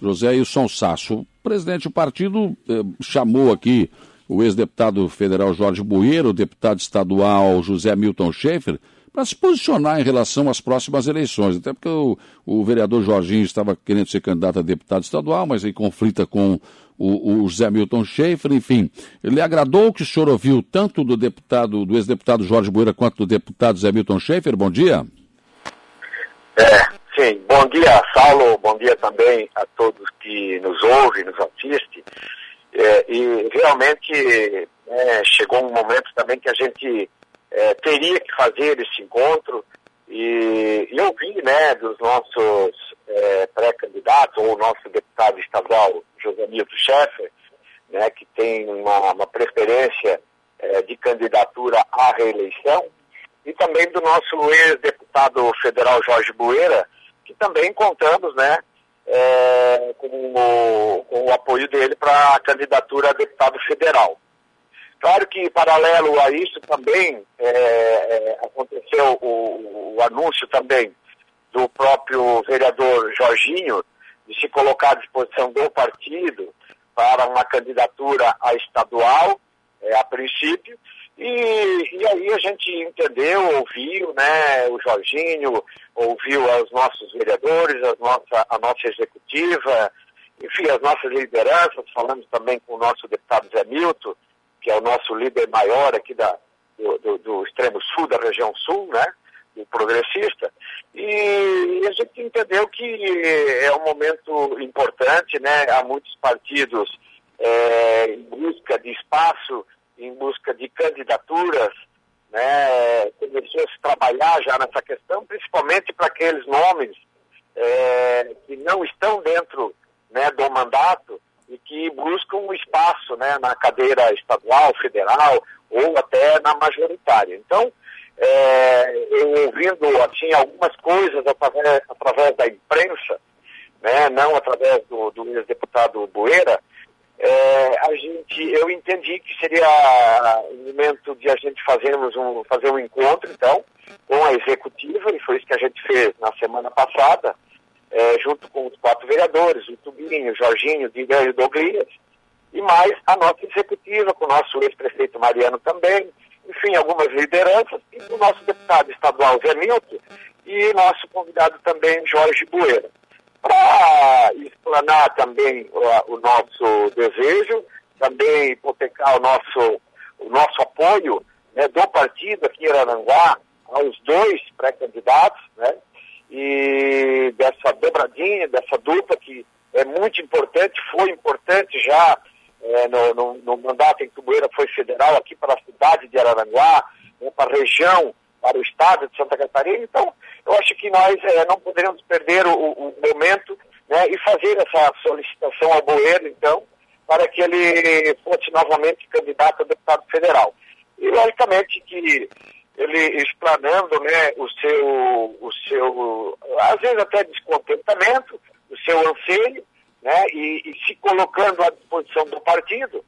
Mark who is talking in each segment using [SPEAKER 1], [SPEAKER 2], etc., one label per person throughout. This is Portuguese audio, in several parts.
[SPEAKER 1] José Wilson Sasso. O presidente do partido eh, chamou aqui o ex-deputado federal Jorge Bueiro, o deputado estadual José Milton Schaefer, para se posicionar em relação às próximas eleições. Até porque o, o, vereador Jorginho estava querendo ser candidato a deputado estadual, mas aí conflita com o, o José Milton Schaefer, enfim. Ele agradou que o senhor ouviu tanto do deputado, do ex-deputado Jorge Bueira quanto do deputado José Milton Schaefer. Bom dia.
[SPEAKER 2] É, sim. Bom dia, Saulo. Bom dia também a todos que nos ouvem, nos assistem. É, e realmente é, chegou um momento também que a gente é, teria que fazer esse encontro e, e vi né, dos nossos é, pré-candidatos, ou o nosso deputado estadual, José Milton Schaeffer, né, que tem uma, uma preferência é, de candidatura à reeleição, e também do nosso ex-deputado federal Jorge Bueira, também contamos né, é, com, o, com o apoio dele para a candidatura a deputado federal. Claro que, paralelo a isso, também é, é, aconteceu o, o, anúncio também do próprio vereador Jorginho de se colocar à disposição do partido para uma candidatura a estadual, é, a princípio, e, e aí a gente entendeu, ouviu né, o Jorginho, ouviu os nossos vereadores, a nossa, a nossa executiva, enfim, as nossas lideranças, falamos também com o nosso deputado Zé Milton, que é o nosso líder maior aqui da, do, do, do extremo sul da região sul, né? do progressista, e a gente entendeu que é um momento importante, né? Há muitos partidos é, em busca de espaço, candidaturas, né? Começou a se trabalhar já nessa questão, principalmente para aqueles nomes é, que não estão dentro né, do mandato, e que buscam um espaço né, na cadeira estadual, federal ou até na majoritária. Então, é, eu ouvindo assim, algumas coisas através, através da imprensa, né, não através do, do ex-deputado Bueira, é, a gente, eu entendi que seria o momento de a gente fazermos um, fazer um encontro, então, com a executiva, e foi isso que a gente fez na semana passada, é, junto com os quatro vereadores, o Tubinho, o Jorginho, o Digan e o Douglas, e mais a nossa executiva, com o nosso ex-prefeito Mariano também, enfim, algumas lideranças, e o nosso deputado estadual Zé Milton, e nosso convidado também, Jorge Bueira. Para explanar também o, nosso desejo, também hipotecar o nosso, o nosso apoio né, do partido aqui em Aranguá aos dois pré-candidatos, né, e dessa dobradinha, dessa dupla que é muito importante, foi importante já é, no, no, no, mandato em que o Bueira foi federal aqui para a cidade de Araranguá, né, para a região, para o estado de Santa Catarina. Então, eu acho que nós é, não poderíamos perder o, o momento né, e fazer essa solicitação ao Bueira, então, para que ele fosse novamente candidato a deputado federal. E, logicamente, que ele explanando né, o, seu, o seu, às vezes até descontentamento, o seu anseio, né, e, e se colocando à disposição do partido,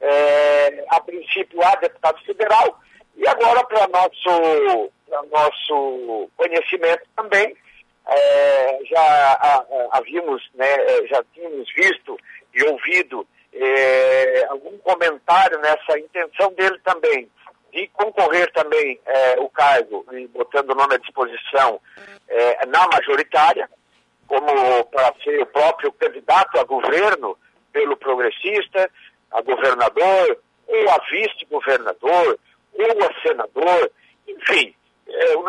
[SPEAKER 2] é, a princípio a deputado federal, e agora para nosso, nosso conhecimento também, é, já havíamos, né, é, já tínhamos visto e ouvido é, algum comentário nessa intenção dele também de concorrer também é, o cargo e botando o nome à disposição é, na majoritária, como para ser o próprio candidato a governo pelo progressista, a governador, ou a vice-governador, ou a senador,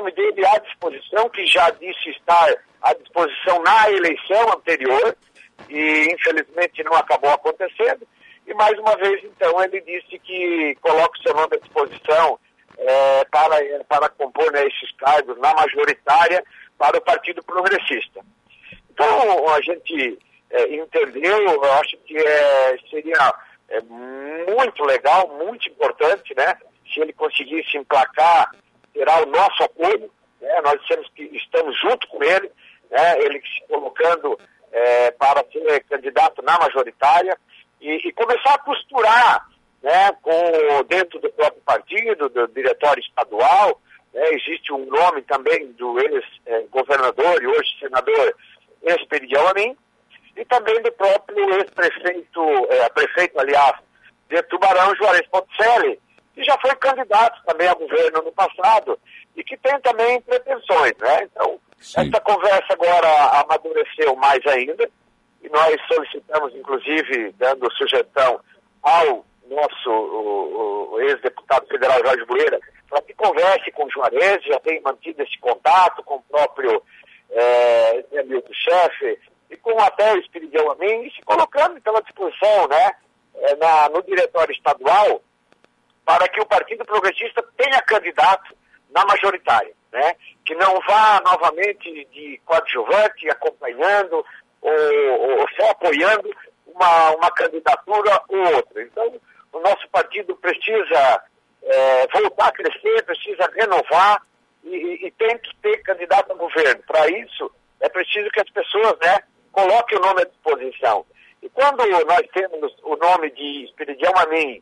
[SPEAKER 2] nome dele à disposição, que já disse estar à disposição na eleição anterior, e infelizmente não acabou acontecendo, e mais uma vez, então, ele disse que coloca o seu nome à disposição é, para, para compor né, esses cargos na majoritária para o Partido Progressista. Então, a gente é, entendeu, eu acho que é, seria é, muito legal, muito importante, né? Se ele conseguisse emplacar, terá o nosso apoio, né? Nós temos que, estamos junto com ele, né? Ele se colocando é, para ser candidato na majoritária, e, e começar a costurar né, com, dentro do próprio partido, do diretório estadual. Né, existe um nome também do ex-governador e hoje senador Esperidião Amin, e também do próprio ex-prefeito, é, prefeito, aliás, de Tubarão, Juarez Ponticelli, que já foi candidato também a governo no passado e que tem também pretensões, né? Então, Sim. essa conversa agora amadureceu mais ainda e nós solicitamos, inclusive, dando sugestão ao nosso ex-deputado federal Jorge Bueira, para que converse com o Juarez, já tem mantido esse contato com o próprio é, Hamilton Chefe e com até o Espiridião Amin, e se colocando pela disposição né, é, na, no diretório estadual para que o Partido Progressista tenha candidato na majoritária, né? que não vá novamente de coadjuvante acompanhando ou, ou só apoiando uma, uma candidatura ou outra. Então, o nosso partido precisa é, voltar a crescer, precisa renovar e, e, tem que ter candidato a governo. Para isso, é preciso que as pessoas né, coloquem o nome à disposição. E quando nós temos o nome de Espiridião Amin,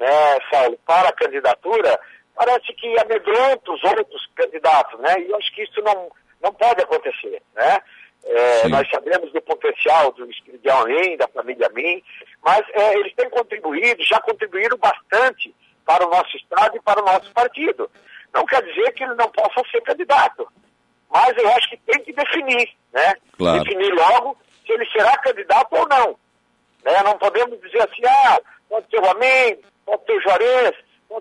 [SPEAKER 2] né, Saulo, para a candidatura, parece que amedronta os outros candidatos, né? E eu acho que isso não, não pode acontecer, né? É, nós sabemos do potencial do Espiridião Amin, da família Min, mas é, eles têm contribuído, já contribuíram bastante para o nosso Estado e para o nosso partido. Não quer dizer que ele não possa ser candidato, mas eu acho que tem que definir, né? Claro. Definir logo se ele será candidato ou não. Né? Não podemos dizer assim, ah, pode ser o Amém, Juarez,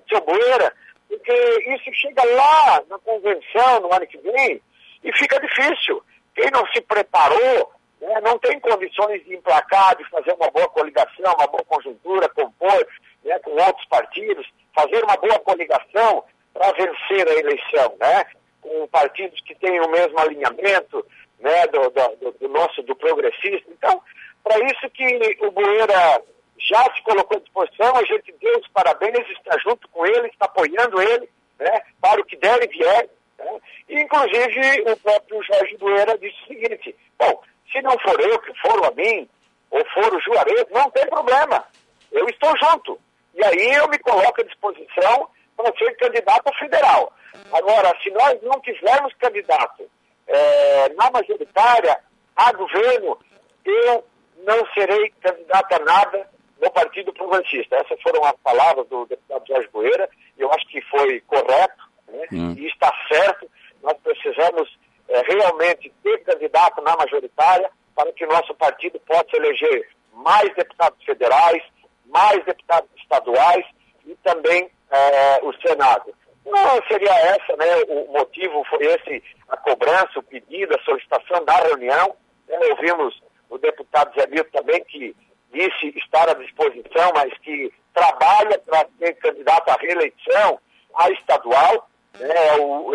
[SPEAKER 2] ser o Boeira, porque isso chega lá na convenção no ano que vem e fica difícil. Quem não se preparou né, não tem condições de emplacar, de fazer uma boa coligação, uma boa conjuntura, compor né, com outros partidos, fazer uma boa coligação para vencer a eleição, né? Com partidos que têm o mesmo alinhamento, né, do, do, do nosso, do progressista. Então, para isso que o Boeira já se colocou à disposição, a gente deu os parabéns, está junto com ele, está apoiando ele, né, para o que der e vier. Né? Inclusive, o próprio Jorge Boeira disse o seguinte, bom, se não for eu que for a mim, ou for o Juarez, não tem problema, eu estou junto. E aí eu me coloco à disposição para ser candidato federal. Agora, se nós não tivermos candidato é, na majoritária a governo, eu não serei candidato a nada no Partido Progressista. Essas foram as palavras do deputado Jorge Boeira, e eu acho que foi correto, né? Hum. e está certo. Nós precisamos é, realmente ter candidato na majoritária para que o nosso partido possa eleger mais deputados federais, mais deputados estaduais e também é, o Senado. Não seria essa, né? O motivo foi esse, a cobrança, o pedido, a solicitação da reunião. É, ouvimos o deputado Zé Milton também que disse estar à disposição, mas que trabalha para ser candidato à reeleição à estadual. Né?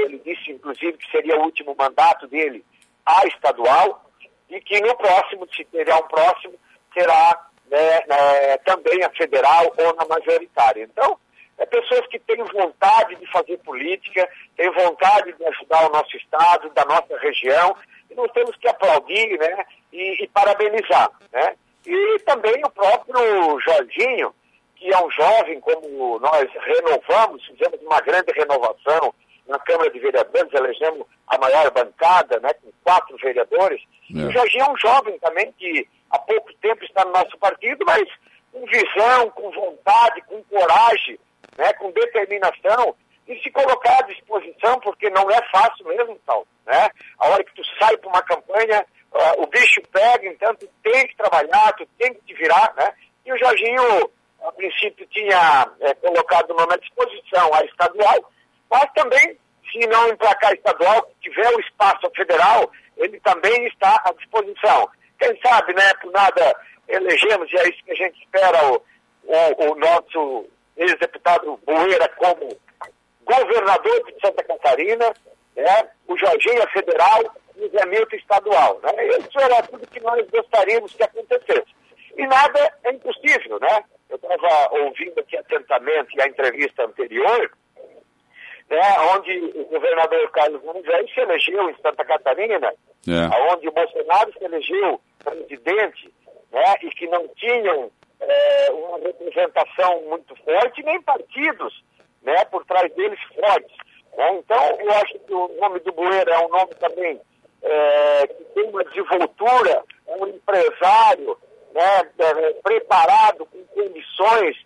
[SPEAKER 2] ele disse, inclusive, que seria o último mandato dele à estadual e que no próximo, se tiver um próximo, será né, né, também a federal ou na majoritária. Então, é pessoas que têm vontade de fazer política, têm vontade de ajudar o nosso estado, da nossa região, e nós temos que aplaudir né, e, e parabenizar. Né? E também o próprio Jorginho, que é um jovem, como nós renovamos, fizemos uma grande renovação na Câmara de Vereadores, elegemos a maior bancada, né, com quatro vereadores. É. O Jorginho é um jovem também que há pouco tempo está no nosso partido, mas com visão, com vontade, com coragem, né, com determinação, e se colocar à disposição, porque não é fácil mesmo, tal. Né? A hora que tu sai para uma campanha, uh, o bicho pega, então tu tem que trabalhar, tu tem que te virar, né? E o Jorginho, a princípio, tinha é, colocado o nome à disposição a estadual, mas também, se não emplacar estadual, tiver o espaço federal, ele também está à disposição. Quem sabe, né, por nada elegemos, e é isso que a gente espera, o, o, o nosso ex-deputado Boeira como governador de Santa Catarina, né, o Jorginho é federal, desenvolvimento estadual. Né? Isso era tudo que nós gostaríamos que acontecesse. E nada é impossível, né? Eu estava ouvindo aqui atentamente a entrevista anterior, né, onde o governador Carlos Moisés se elegeu em Santa Catarina, é. onde o Bolsonaro se elegeu presidente, né, e que não tinham é, uma representação muito forte, nem partidos né, por trás deles fortes. Né? Então, eu acho que o nome do Bueira é um nome também é, que tem uma desenvoltura, um empresário né, é, preparado, com condições,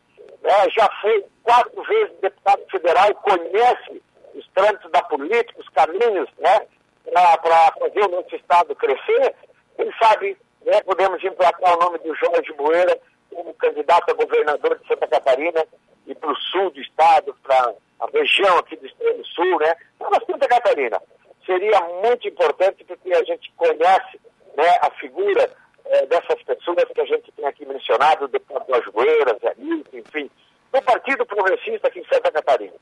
[SPEAKER 2] né, já foi quatro vezes deputado federal e conhece os trâmites da política, os caminhos né, para fazer o nosso Estado crescer. Quem sabe né, podemos emplacar o nome do Jorge Moeira como candidato a governador de Santa Catarina e para o sul do Estado, para a região aqui do extremo sul, né? Para Santa Catarina. Seria muito importante porque a gente conhece né, a figura é, dessas pessoas que a gente tem aqui mencionado, o deputado Moeira, Zé enfim, do Partido Progressista aqui em Santa Catarina.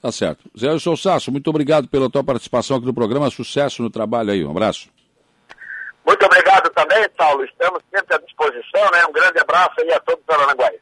[SPEAKER 1] Tá certo. Zé Wilson Sasso, muito obrigado pela tua participação aqui no programa. Sucesso no trabalho aí. Um abraço.
[SPEAKER 2] Muito obrigado também, Saulo. Estamos sempre à disposição, né? Um grande abraço aí a todos os aranguais.